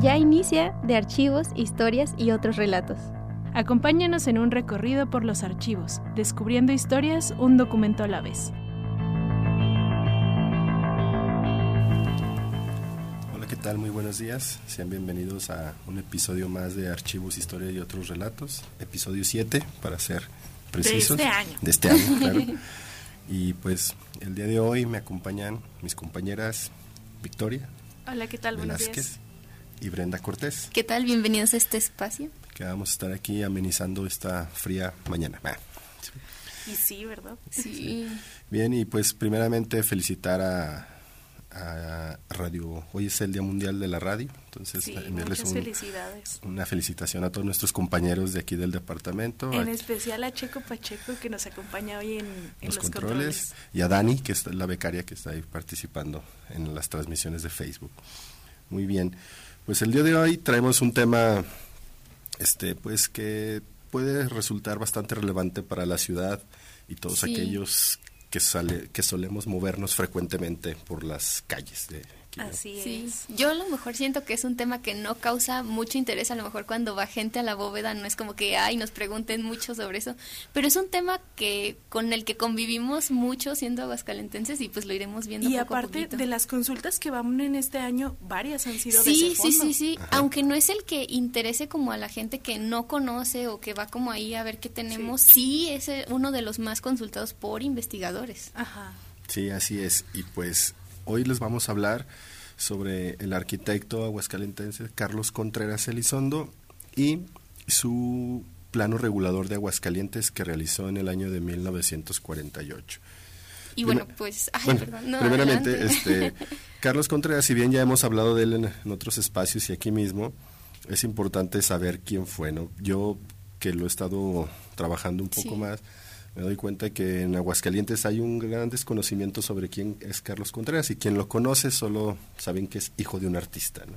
Ya inicia de archivos, historias y otros relatos. Acompáñanos en un recorrido por los archivos, descubriendo historias un documento a la vez. Hola, ¿qué tal? Muy buenos días. Sean bienvenidos a un episodio más de Archivos, Historia y otros relatos. Episodio 7, para ser precisos. De este año. De este año, claro. y pues el día de hoy me acompañan mis compañeras Victoria Hola, ¿qué tal? Buenos Velázquez días. Y Brenda Cortés, ¿Qué tal? Bienvenidos a este espacio. que vamos a estar aquí amenizando esta fría mañana. Ah, Y sí, ¿verdad? Sí. Bien, y pues primeramente felicitar a, a Radio. Hoy es el Día Mundial de la Radio, entonces Sí, muchas un- felicidades. una felicitación a todos nuestros compañeros de aquí del departamento, En a especial a Checo Pacheco que nos acompaña hoy en, en los, los, controles, y a Dani, que es la becaria que está ahí participando en las transmisiones de Facebook. Muy bien, pues el día de hoy traemos un tema, este, pues que puede resultar bastante relevante para la ciudad y todos Sí. aquellos que sale, que solemos movernos frecuentemente por las calles de aquí, ¿no? Así Sí, es. yo a lo mejor siento que es un tema que no causa mucho interés, a lo mejor cuando va gente a la bóveda no es como que ay nos pregunten mucho sobre eso, pero es un tema que con el que convivimos mucho siendo aguascalentenses y pues lo iremos viendo Y poco a aparte de las consultas que van en este año, varias han sido de Sí, ese sí, fondo. sí, sí, aunque no es el que interese como a la gente que no conoce o que va como ahí a ver qué tenemos, sí, es eh, uno de los más consultados por investigadores. Ajá. Sí, así es. Y pues hoy les vamos a hablar sobre el arquitecto aguascalentense Carlos Contreras Elizondo y su plano regulador de Aguascalientes que realizó en el año de 1948. Y bueno, pues, ay, Bueno, perdón, no, primeramente, adelante. este, Carlos Contreras, si bien ya hemos hablado de él en, en otros espacios y aquí mismo, es importante saber quién fue, ¿no? Yo que lo he estado trabajando un poco Sí. más, me doy cuenta que en Aguascalientes hay un gran desconocimiento sobre quién es Carlos Contreras y quien lo conoce solo saben que es hijo de un artista, ¿no?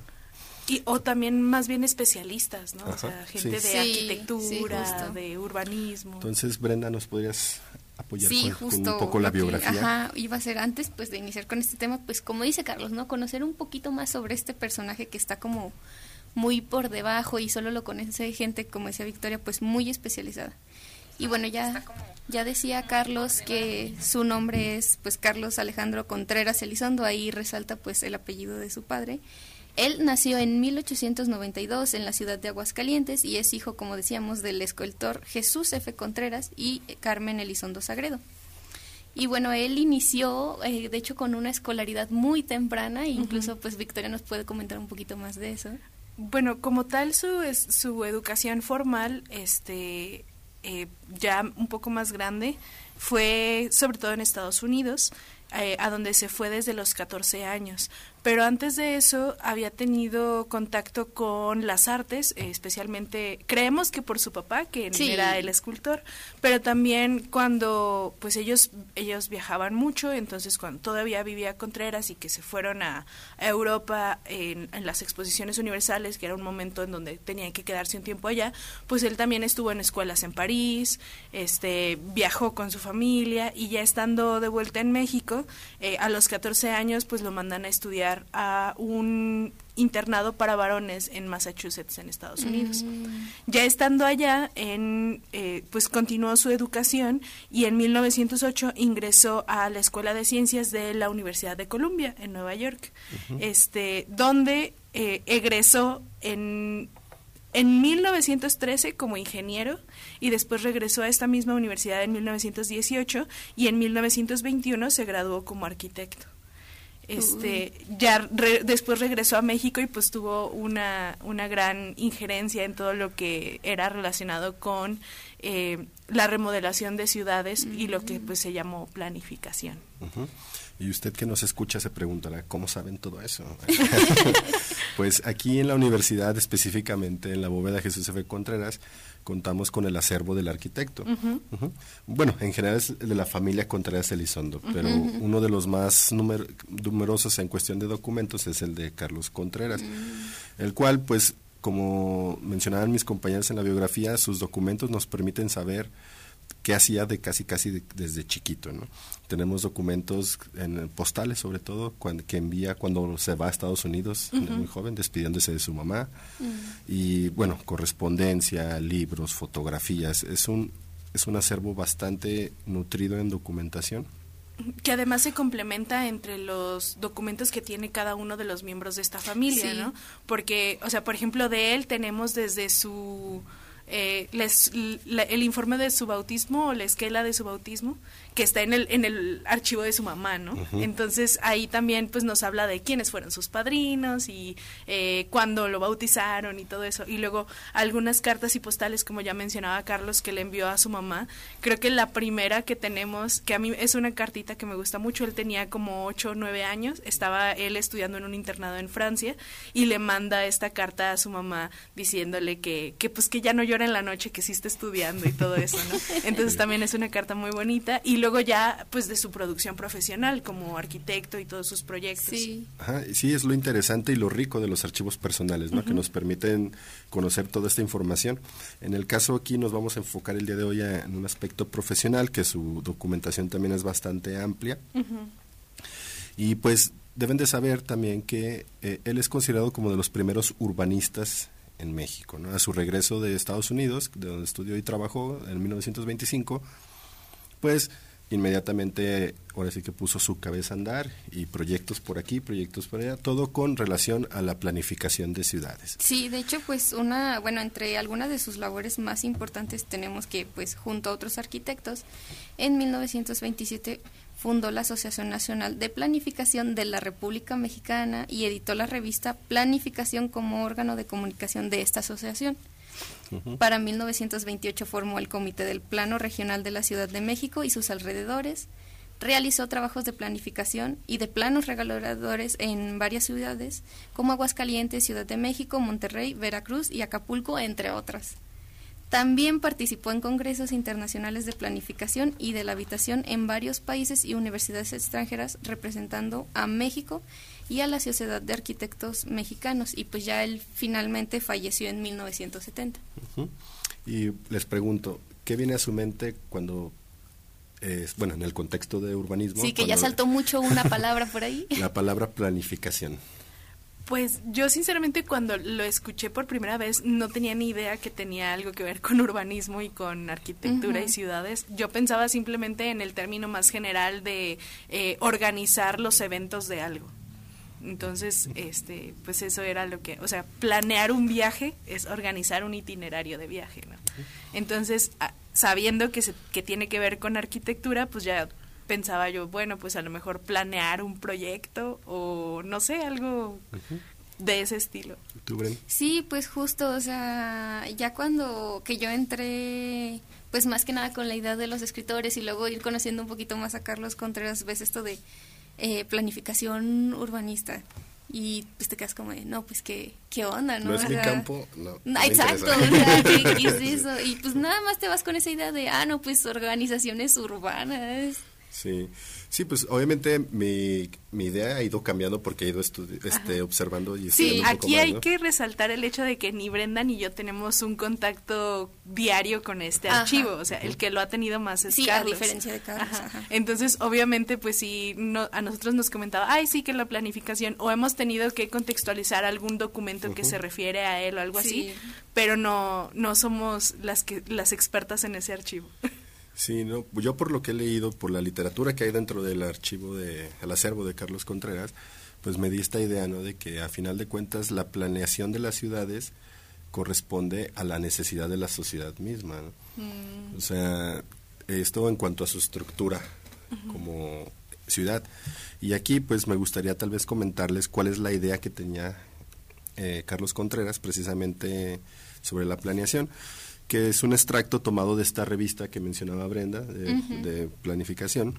Y, o también más bien especialistas, ¿no? o sea, gente sí. de Sí, arquitectura, sí, de urbanismo. Entonces, Brenda, ¿nos podrías apoyar Sí, con, un poco la biografía? ajá, iba a ser antes pues de iniciar con este tema, pues como dice Carlos, ¿no? Conocer un poquito más sobre este personaje que está como muy por debajo y solo lo conoce gente, como decía Victoria, pues muy especializada. Y bueno, ya, ya decía Carlos que su nombre es pues Carlos Alejandro Contreras Elizondo, ahí resalta pues el apellido de su padre. Él nació en 1892 en la ciudad de Aguascalientes y es hijo, como decíamos, del escultor Jesús F. Contreras y Carmen Elizondo Sagredo. Y bueno, él inició, eh, de hecho, con una escolaridad muy temprana, e incluso pues Victoria nos puede comentar un poquito más de eso. Bueno, como tal su es, su educación formal, este, eh, ya un poco más grande, fue sobre todo en Estados Unidos, eh, a donde se fue desde los 14 años. Pero antes de eso había tenido contacto con las artes, eh, especialmente creemos que por su papá, que Sí. era el escultor, pero también cuando pues ellos ellos viajaban mucho, entonces cuando todavía vivía Contreras y que se fueron a, a Europa en, en las exposiciones universales, que era un momento en donde tenían que quedarse un tiempo allá, pues él también estuvo en escuelas en París, este viajó con su familia y ya estando de vuelta en México, eh, a los 14 años pues lo mandan a estudiar a un internado para varones en Massachusetts, en Estados Unidos. Ya estando allá, en, eh, pues continuó su educación y en 1908 ingresó a la Escuela de Ciencias de la Universidad de Columbia, en Nueva York, este, donde eh, egresó en, en 1913 como ingeniero y después regresó a esta misma universidad en 1918 y en 1921 se graduó como arquitecto. Este, ya re- después regresó a México y pues tuvo una, una gran injerencia en todo lo que era relacionado con eh, la remodelación de ciudades y lo que pues se llamó planificación. Y usted que nos escucha se preguntará, ¿cómo saben todo eso? pues aquí en la universidad, específicamente en la bóveda Jesús F. Contreras, contamos con el acervo del arquitecto. Bueno, en general es de la familia Contreras Elizondo, pero uno de los más numer- numerosos en cuestión de documentos es el de Carlos Contreras, el cual, pues, como mencionaban mis compañeros en la biografía, sus documentos nos permiten saber qué hacía de casi casi desde chiquito, ¿no? Tenemos documentos en postales, sobre todo, cuando, que envía cuando se va a Estados Unidos, muy joven, despidiéndose de su mamá. Mm. Y bueno, correspondencia, libros, fotografías. Es un, es un acervo bastante nutrido en documentación que además se complementa entre los documentos que tiene cada uno de los miembros de esta familia, ¿no? Porque, o sea, por ejemplo, de él tenemos desde su eh, les, el informe de su bautismo o la esquela de su bautismo que está en el, en el archivo de su mamá, ¿no? Entonces ahí también pues nos habla de quiénes fueron sus padrinos y eh, cuándo lo bautizaron y todo eso. Y luego algunas cartas y postales, como ya mencionaba Carlos, que le envió a su mamá. Creo que la primera que tenemos, que a mí es una cartita que me gusta mucho, él tenía como 8 o 9 años, estaba él estudiando en un internado en Francia y le manda esta carta a su mamá diciéndole que, que pues que ya no llora en la noche, que sí está estudiando y todo eso, ¿no? Entonces también es una carta muy bonita. Y luego ya pues de su producción profesional como arquitecto y todos sus proyectos. Sí. sí, es lo interesante y lo rico de los archivos personales, ¿no? Que nos permiten conocer toda esta información. En el caso aquí nos vamos a enfocar el día de hoy en un aspecto profesional, que su documentación también es bastante amplia. Y pues deben de saber también que eh, él es considerado como de los primeros urbanistas en México. ¿no? A su regreso de Estados Unidos, de donde estudió y trabajó en 1925, pues inmediatamente ahora sí que puso su cabeza a andar y proyectos por aquí, proyectos por allá, todo con relación a la planificación de ciudades. Sí, de hecho, pues una, bueno, entre algunas de sus labores más importantes tenemos que, pues, junto a otros arquitectos, en 1927 fundó la Asociación Nacional de Planificación de la República Mexicana y editó la revista Planificación como órgano de comunicación de esta asociación. Para 1928 formó el Comité del Plano Regional de la Ciudad de México y sus alrededores. Realizó trabajos de planificación y de planos reguladores en varias ciudades, como Aguascalientes, Ciudad de México, Monterrey, Veracruz y Acapulco, entre otras. También participó en congresos internacionales de planificación y de la habitación en varios países y universidades extranjeras representando a México y a la Sociedad de Arquitectos Mexicanos y pues ya él finalmente falleció en 1970. Y les pregunto, ¿qué viene a su mente cuando es, bueno, en el contexto de urbanismo. Sí, que ya saltó mucho una palabra por ahí. La palabra planificación. Pues yo sinceramente cuando lo escuché por primera vez no tenía ni idea que tenía algo que ver con urbanismo y con arquitectura y ciudades. Yo pensaba simplemente en el término más general de eh, organizar los eventos de algo. Entonces, este, pues eso era lo que, o sea, planear un viaje es organizar un itinerario de viaje, ¿no? Entonces, sabiendo que, se, que tiene que ver con arquitectura, pues ya pensaba yo, bueno, pues a lo mejor planear un proyecto o no sé, algo de ese estilo. ¿Tú, Sí, pues justo, o sea, ya cuando que yo entré, pues más que nada con la idea de los escritores y luego ir conociendo un poquito más a Carlos Contreras, ves esto de eh, planificación urbanista y pues te quedas como de, no, pues qué, qué onda, ¿no? No es mi campo, no. exacto, o sea, ¿qué, es eso? Y pues nada más te vas con esa idea de, ah, no, pues organizaciones urbanas. Sí, sí, pues obviamente mi, mi idea ha ido cambiando porque he ido este, observando y Sí, aquí hay que resaltar el hecho de que ni Brenda ni yo tenemos un contacto diario con este archivo, o sea, el que lo ha tenido más es sí, a diferencia de Carlos. Entonces, obviamente, pues sí, no, a nosotros nos comentaba, ay, sí que la planificación, o hemos tenido que contextualizar algún documento que se refiere a él o algo así, pero no, no somos las, que, las expertas en ese archivo. Sí, no, yo por lo que he leído, por la literatura que hay dentro del archivo de el acervo de Carlos Contreras, pues me di esta idea, ¿no? De que a final de cuentas la planeación de las ciudades corresponde a la necesidad de la sociedad misma, mm. O sea, esto en cuanto a su estructura como ciudad. Y aquí, pues, me gustaría tal vez comentarles cuál es la idea que tenía eh, Carlos Contreras precisamente sobre la planeación que es un extracto tomado de esta revista que mencionaba Brenda, de, planificación,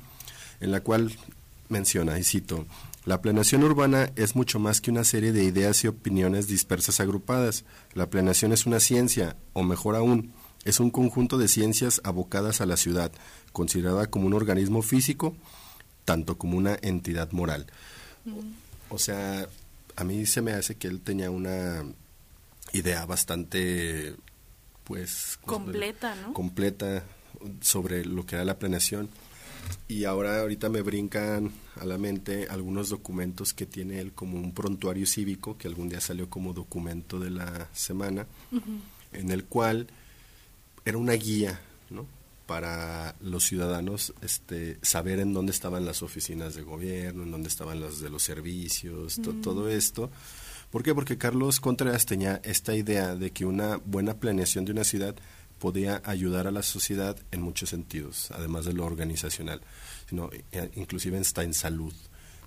en la cual menciona, y cito, la planeación urbana es mucho más que una serie de ideas y opiniones dispersas agrupadas. La planeación es una ciencia, o mejor aún, es un conjunto de ciencias abocadas a la ciudad, considerada como un organismo físico, tanto como una entidad moral. O sea, a mí se me hace que él tenía una idea bastante pues completa, ¿no? Completa sobre lo que era la planeación y ahora ahorita me brincan a la mente algunos documentos que tiene él como un prontuario cívico que algún día salió como documento de la semana en el cual era una guía ¿no? para los ciudadanos este, saber en dónde estaban las oficinas de gobierno, en dónde estaban las de los servicios, todo esto. ¿Por qué? Porque Carlos Contreras tenía esta idea de que una buena planeación de una ciudad podía ayudar a la sociedad en muchos sentidos, además de lo organizacional, sino eh, inclusive está en salud,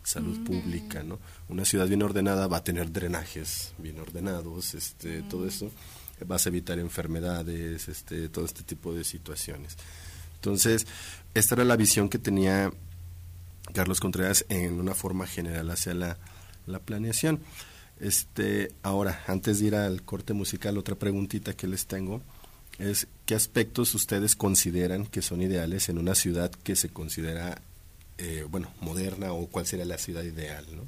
salud mm. pública, ¿no? Una ciudad bien ordenada va a tener drenajes bien ordenados, este, todo mm. eso, vas a evitar enfermedades, este, todo este tipo de situaciones. Entonces, esta era la visión que tenía Carlos Contreras en una forma general hacia la, la planeación. Este, ahora, antes de ir al corte musical, otra preguntita que les tengo es qué aspectos ustedes consideran que son ideales en una ciudad que se considera, eh, bueno, moderna o cuál sería la ciudad ideal, ¿no?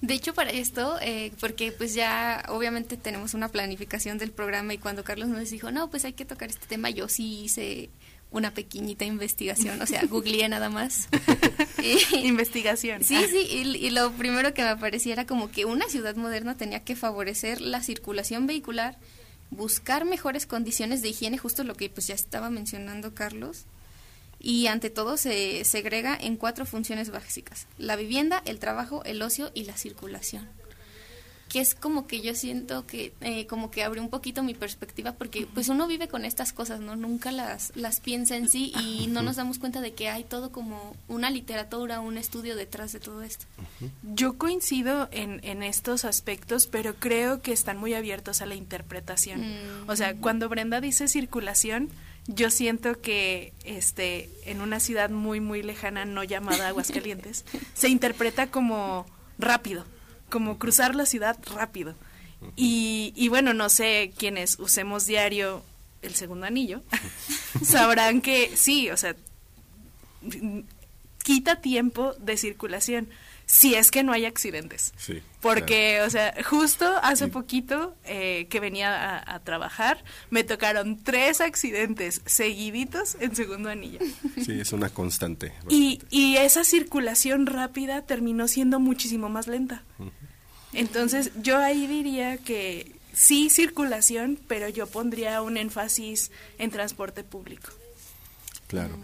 De hecho, para esto, eh, porque pues ya obviamente tenemos una planificación del programa y cuando Carlos nos dijo, no, pues hay que tocar este tema, yo sí hice una pequeñita investigación, o sea, googleé nada más. investigación. Sí, sí, y, lo primero que me aparecía era como que una ciudad moderna tenía que favorecer la circulación vehicular, buscar mejores condiciones de higiene, justo lo que pues ya estaba mencionando Carlos, y ante todo se segrega en cuatro funciones básicas, la vivienda, el trabajo, el ocio y la circulación que es como que yo siento que eh, como que abre un poquito mi perspectiva porque pues uno vive con estas cosas, ¿no? Nunca las, las piensa en sí y no nos damos cuenta de que hay todo como una literatura, un estudio detrás de todo esto. Yo coincido en, en estos aspectos, pero creo que están muy abiertos a la interpretación. O sea, cuando Brenda dice circulación, yo siento que este en una ciudad muy muy lejana no llamada Aguascalientes se interpreta como rápido como cruzar la ciudad rápido. Y, y bueno, no sé quienes usemos diario el segundo anillo, sabrán que sí, o sea, quita tiempo de circulación si es que no hay accidentes. Sí, Porque, o sea, justo hace poquito eh, que venía a, trabajar, me tocaron tres accidentes seguiditos en segundo anillo. Sí, es una constante. Y, y esa circulación rápida terminó siendo muchísimo más lenta. Entonces, yo ahí diría que sí circulación, pero yo pondría un énfasis en transporte público. Claro.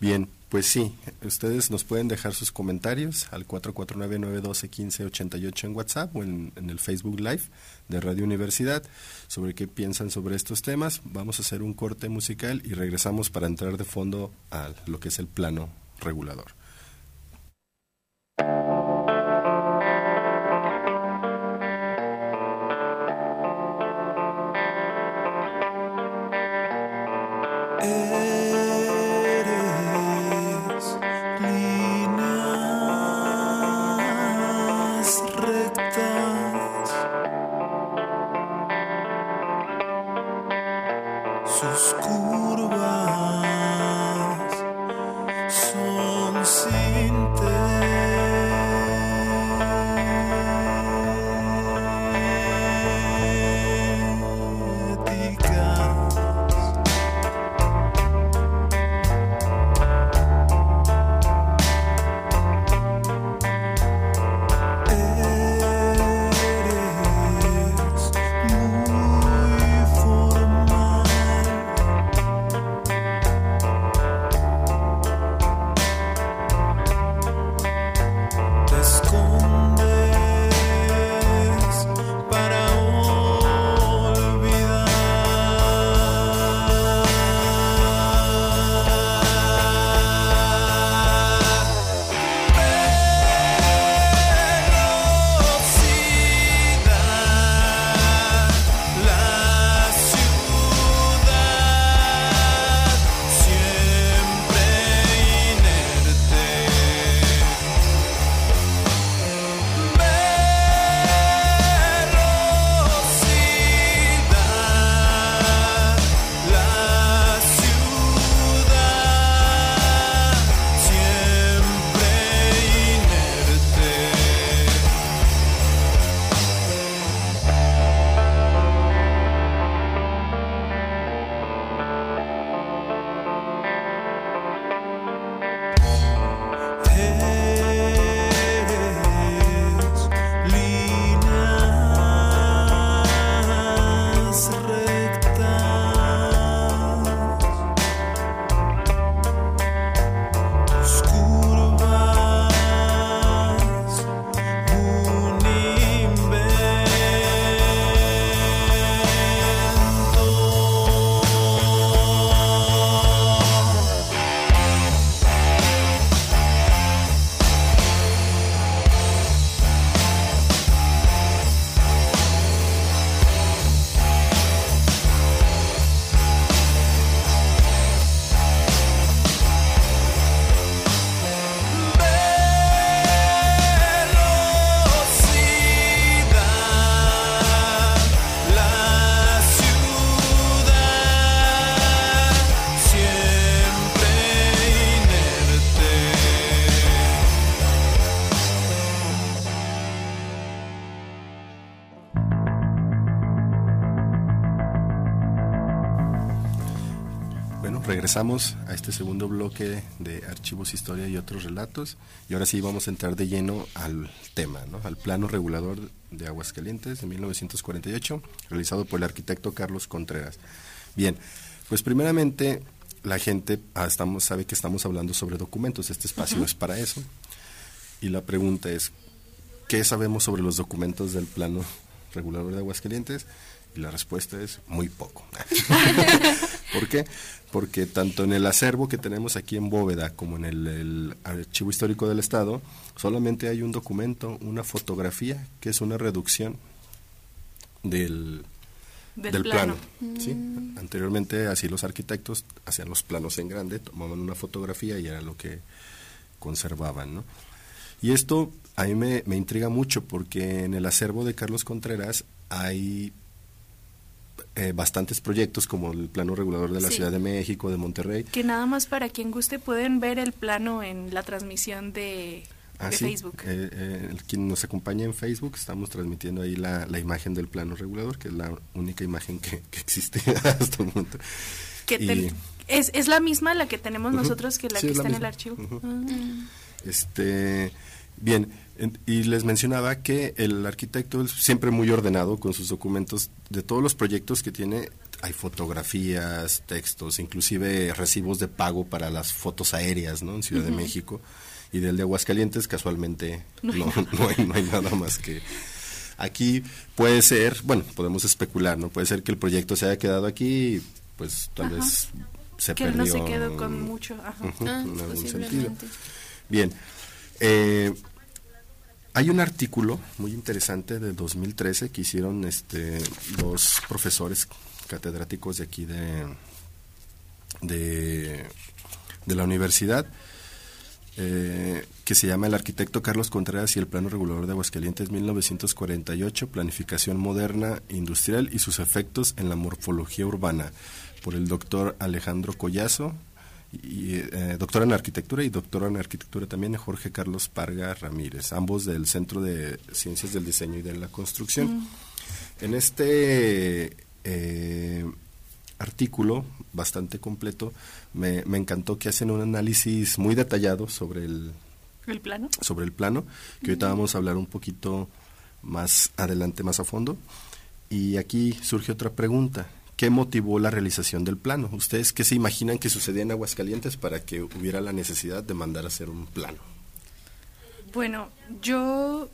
Bien, pues sí, ustedes nos pueden dejar sus comentarios al 449-912-1588 en WhatsApp o en, en, el Facebook Live de Radio Universidad sobre qué piensan sobre estos temas. Vamos a hacer un corte musical y regresamos para entrar de fondo a lo que es el plano regulador. Regresamos a este segundo bloque de Archivos, Historia y otros relatos. Y ahora sí vamos a entrar de lleno al tema, ¿no? al plano regulador de Aguascalientes de 1948, realizado por el arquitecto Carlos Contreras. Bien, pues primeramente la gente ah, estamos, sabe que estamos hablando sobre documentos, este espacio es para eso. Y la pregunta es, ¿qué sabemos sobre los documentos del plano regulador de Aguascalientes? Y la respuesta es muy poco. ¿Por qué? Porque tanto en el acervo que tenemos aquí en Bóveda como en el, Archivo Histórico del Estado, solamente hay un documento, una fotografía, que es una reducción del, del, plano. ¿sí? Mm. Anteriormente, así los arquitectos hacían los planos en grande, tomaban una fotografía y era lo que conservaban. ¿no? Y esto a mí me, me intriga mucho porque en el acervo de Carlos Contreras hay eh, bastantes proyectos como el plano regulador de la Ciudad de México, de Monterrey. Que nada más para quien guste pueden ver el plano en la transmisión de, ah, Facebook. Eh, eh, quien nos acompaña en Facebook, estamos transmitiendo ahí la, la, imagen del plano regulador, que es la única imagen que, existe hasta el momento. es, es la misma la que tenemos nosotros que la que está en el archivo. Ah. Este, bien, y les mencionaba que el arquitecto es siempre muy ordenado con sus documentos. De todos los proyectos que tiene, hay fotografías, textos, inclusive recibos de pago para las fotos aéreas ¿no? en Ciudad de México. Y del de Aguascalientes, casualmente, no, no, hay, no hay nada más que... Aquí puede ser, bueno, podemos especular, ¿no? Puede ser que el proyecto se haya quedado aquí pues tal vez se que perdió. no se quedó con mucho, Ajá. en ah, algún sentido. Bien, eh, hay un artículo muy interesante de 2013 que hicieron este, dos profesores catedráticos de aquí de, de, la universidad, eh, que se llama El arquitecto Carlos Contreras y el plano regulador de Aguascalientes 1948, planificación moderna industrial y sus efectos en la morfología urbana, por el doctor Alejandro Collazo y, eh, doctora en arquitectura y doctora en arquitectura también Jorge Carlos Parga Ramírez, ambos del Centro de Ciencias del Diseño y de la Construcción. Mm. En este eh, artículo bastante completo me, me, encantó que hacen un análisis muy detallado sobre el, ¿El plano sobre el plano que ahorita vamos a hablar un poquito más adelante más a fondo y aquí surge otra pregunta ¿Qué motivó la realización del plano? ¿Ustedes qué se imaginan que sucedía en Aguascalientes para que hubiera la necesidad de mandar a hacer un plano? Bueno, yo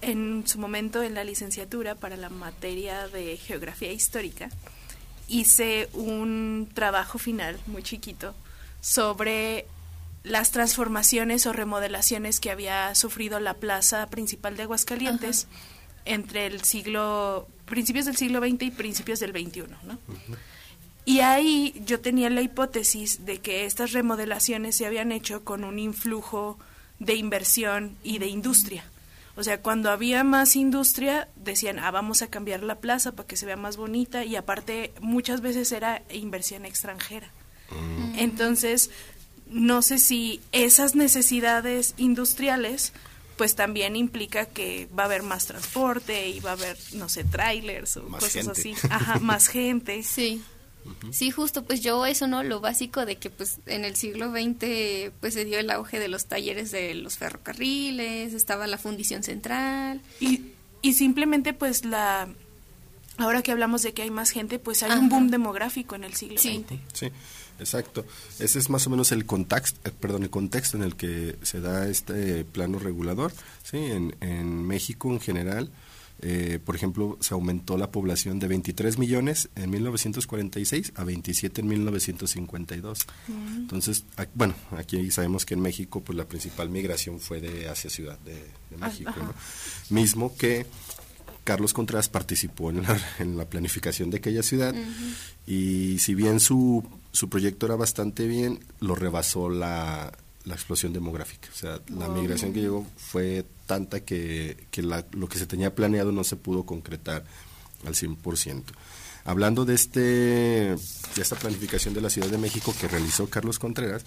en su momento en la licenciatura para la materia de geografía histórica hice un trabajo final muy chiquito sobre las transformaciones o remodelaciones que había sufrido la plaza principal de Aguascalientes entre el siglo principios del siglo XX y principios del XXI, ¿no? Y ahí yo tenía la hipótesis de que estas remodelaciones se habían hecho con un influjo de inversión y de industria. O sea, cuando había más industria, decían, ah, vamos a cambiar la plaza para que se vea más bonita y aparte muchas veces era inversión extranjera. Mm. Entonces, no sé si esas necesidades industriales pues también implica que va a haber más transporte y va a haber, no sé, trailers o cosas así. Ajá, más gente. Sí. Sí, justo, pues yo eso, ¿no? Lo básico de que pues en el siglo XX pues se dio el auge de los talleres de los ferrocarriles, estaba la fundición central. Y, y simplemente pues la... Ahora que hablamos de que hay más gente, pues hay un boom demográfico en el siglo sí. XX. Sí. Exacto. Ese es más o menos el contexto, eh, perdón, el contexto en el que se da este plano regulador. Sí, en, en México en general, eh, por ejemplo, se aumentó la población de 23 millones en 1946 a 27 en 1952. Mm. Entonces, bueno, aquí sabemos que en México, pues la principal migración fue de hacia Ciudad de, ah, México, mismo que Carlos Contreras participó en la, en la planificación de aquella ciudad y si bien su su proyecto era bastante bien, lo rebasó la, la explosión demográfica. O sea, la migración que llegó fue tanta que, que lo que se tenía planeado no se pudo concretar al 100%. Hablando de, este, de esta planificación de la Ciudad de México que realizó Carlos Contreras,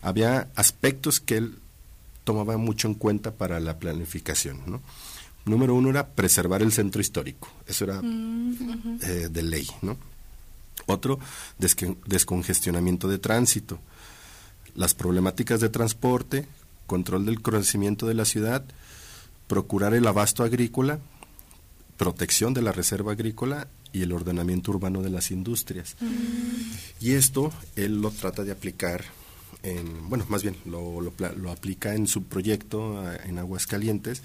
había aspectos que él tomaba mucho en cuenta para la planificación. ¿no? Número uno era preservar el centro histórico, eso era mm, eh, de ley. ¿no? Otro, descongestionamiento de tránsito. Las problemáticas de transporte, control del crecimiento de la ciudad, procurar el abasto agrícola, protección de la reserva agrícola y el ordenamiento urbano de las industrias. Mm. Y esto él lo trata de aplicar en, bueno, más bien lo, lo, aplica en su proyecto en Aguascalientes,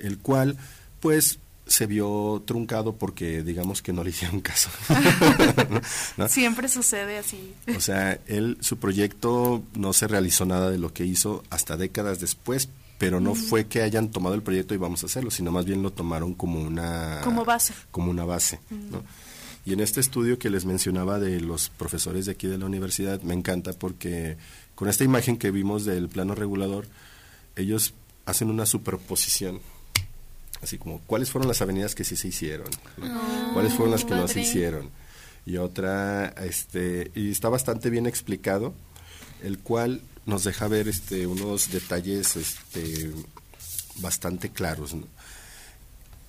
el cual pues se vio truncado porque digamos que no le hicieron caso. Siempre sucede así. O sea, él, su proyecto no se realizó nada de lo que hizo hasta décadas después, pero no fue que hayan tomado el proyecto y vamos a hacerlo, sino más bien lo tomaron como una... Como base. Como una base, ¿no? Y en este estudio que les mencionaba de los profesores de aquí de la universidad, me encanta porque con esta imagen que vimos del plano regulador, ellos hacen una superposición. Así como, ¿cuáles fueron las avenidas que sí se hicieron? Ah, ¿Cuáles fueron las que no se hicieron? Y otra, este, y está bastante bien explicado, el cual nos deja ver este, unos detalles este, bastante claros.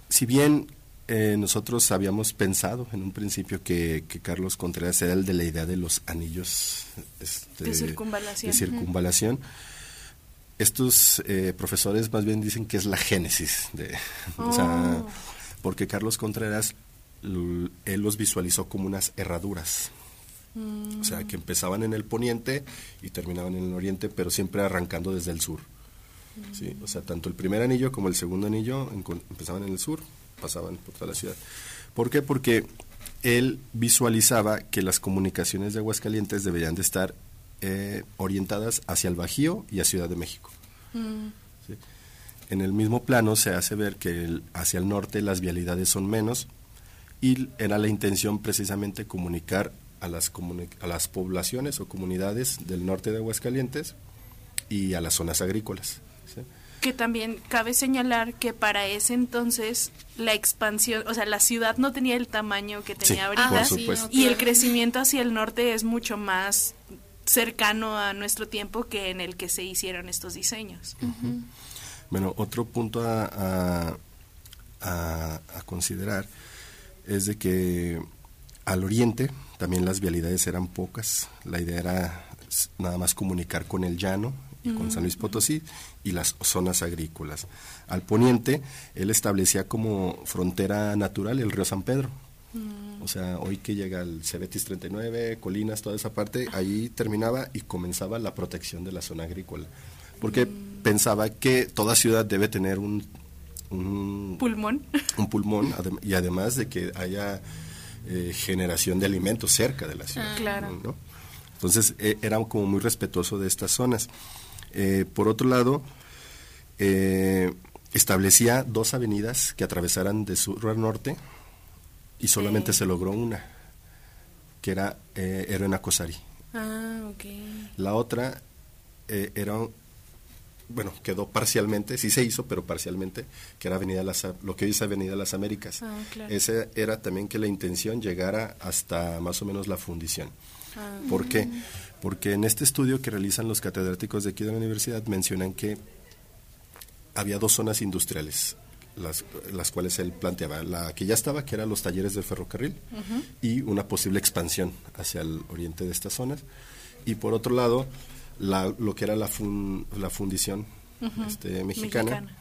Si bien eh, nosotros habíamos pensado en un principio que, Carlos Contreras era el de la idea de los anillos este, de circunvalación. Estos eh, profesores más bien dicen que es la génesis de, oh. porque Carlos Contreras él los visualizó como unas herraduras. O sea, que empezaban en el poniente y terminaban en el oriente, pero siempre arrancando desde el sur. ¿sí? O sea, tanto el primer anillo como el segundo anillo empezaban en el sur, pasaban por toda la ciudad. ¿Por qué? Porque él visualizaba que las comunicaciones de Aguascalientes deberían de estar eh, orientadas hacia el Bajío y a Ciudad de México. Mm. En el mismo plano se hace ver que hacia el norte las vialidades son menos y era la intención precisamente comunicar a las, a las poblaciones o comunidades del norte de Aguascalientes y a las zonas agrícolas que también cabe señalar que para ese entonces la expansión, o sea, la ciudad no tenía el tamaño que tenía ahorita y el crecimiento hacia el norte es mucho más cercano a nuestro tiempo que en el que se hicieron estos diseños. Bueno, otro punto a, a, considerar es de que al oriente también las vialidades eran pocas, la idea era nada más comunicar con el llano y con San Luis Potosí y las zonas agrícolas. Al poniente, él establecía como frontera natural el río San Pedro. O sea, hoy que llega el Cebetis 39, Colinas, toda esa parte, ahí terminaba y comenzaba la protección de la zona agrícola. Porque pensaba que toda ciudad debe tener un, un pulmón. Un pulmón, y además de que haya eh, generación de alimentos cerca de la ciudad. claro. Entonces, e, era como muy respetuoso de estas zonas. Eh, por otro lado, eh, establecía dos avenidas que atravesaran de sur a norte y solamente se logró una, que era eh, Cosari. Ah, ok. La otra eh, era, bueno, quedó parcialmente, sí se hizo, pero parcialmente, que era Avenida las, lo que hoy es Avenida Las Américas. Ah, Esa era también que la intención llegara hasta más o menos la fundición. Ah. ¿Por qué? Porque en este estudio que realizan los catedráticos de aquí de la universidad mencionan que había dos zonas industriales, las, las cuales él planteaba. La que ya estaba, que eran los talleres del ferrocarril, y una posible expansión hacia el oriente de estas zonas. Y por otro lado, la, lo que era la, la fundición este, mexicana.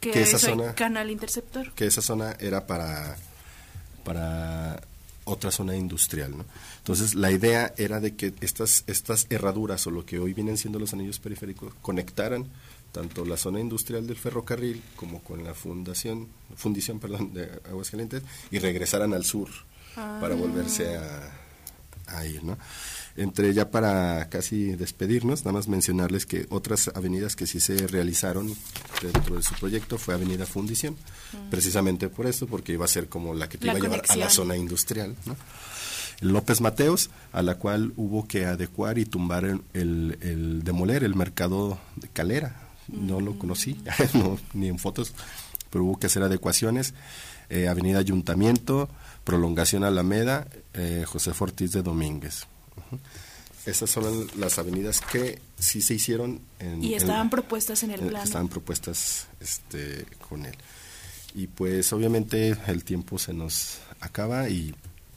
Que, esa zona canal interceptor que esa zona era para para otra zona industrial. ¿no? Entonces, la idea era de que estas, estas herraduras o lo que hoy vienen siendo los anillos periféricos conectaran tanto la zona industrial del ferrocarril como con la fundación, fundición perdón, de Aguascalientes y regresaran al sur para ah. volverse a, a ir. ¿no? Entre ya para casi despedirnos, nada más mencionarles que otras avenidas que sí se realizaron dentro de su proyecto fue Avenida Fundición, mm. precisamente por eso, porque iba a ser como la que te iba a llevar a la zona industrial. López Mateos, a la cual hubo que adecuar y tumbar el, demoler el mercado de Calera. No lo conocí, ni en fotos, pero hubo que hacer adecuaciones. Eh, Avenida Ayuntamiento, prolongación Alameda, eh, José Fortiz de Domínguez. Esas son las avenidas que sí se hicieron. En, y estaban propuestas en el plan. Estaban propuestas este, con él. Y pues obviamente el tiempo se nos acaba y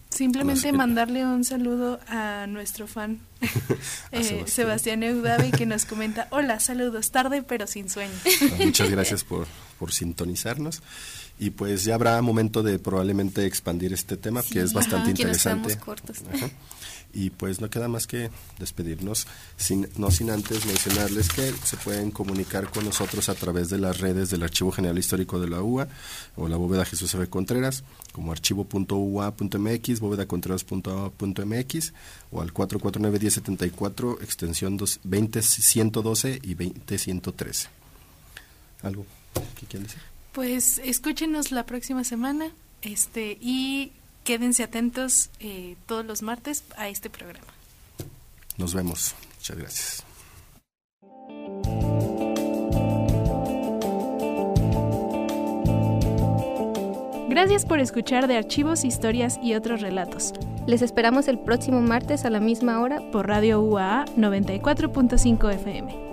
Simplemente mandarle un saludo a nuestro fan eh, Sebastián. Eudavi que nos comenta, hola, saludos, tarde pero sin sueño. Muchas gracias por, por sintonizarnos y pues ya habrá momento de probablemente expandir este tema que es bastante interesante. Y pues no queda más que despedirnos, sin, no sin antes mencionarles que se pueden comunicar con nosotros a través de las redes del Archivo General Histórico de la UA o la bóveda Jesús F. Contreras, como archivo.ua.mx, bóvedacontreras.mx o al 449-1074, extensión 20112 y 20113. ¿Algo que quieran decir? Pues escúchenos la próxima semana este y quédense atentos eh, todos los martes a este programa. Nos vemos. Muchas gracias. Gracias por escuchar de archivos, historias y otros relatos. Les esperamos el próximo martes a la misma hora por Radio UAA 94.5 FM.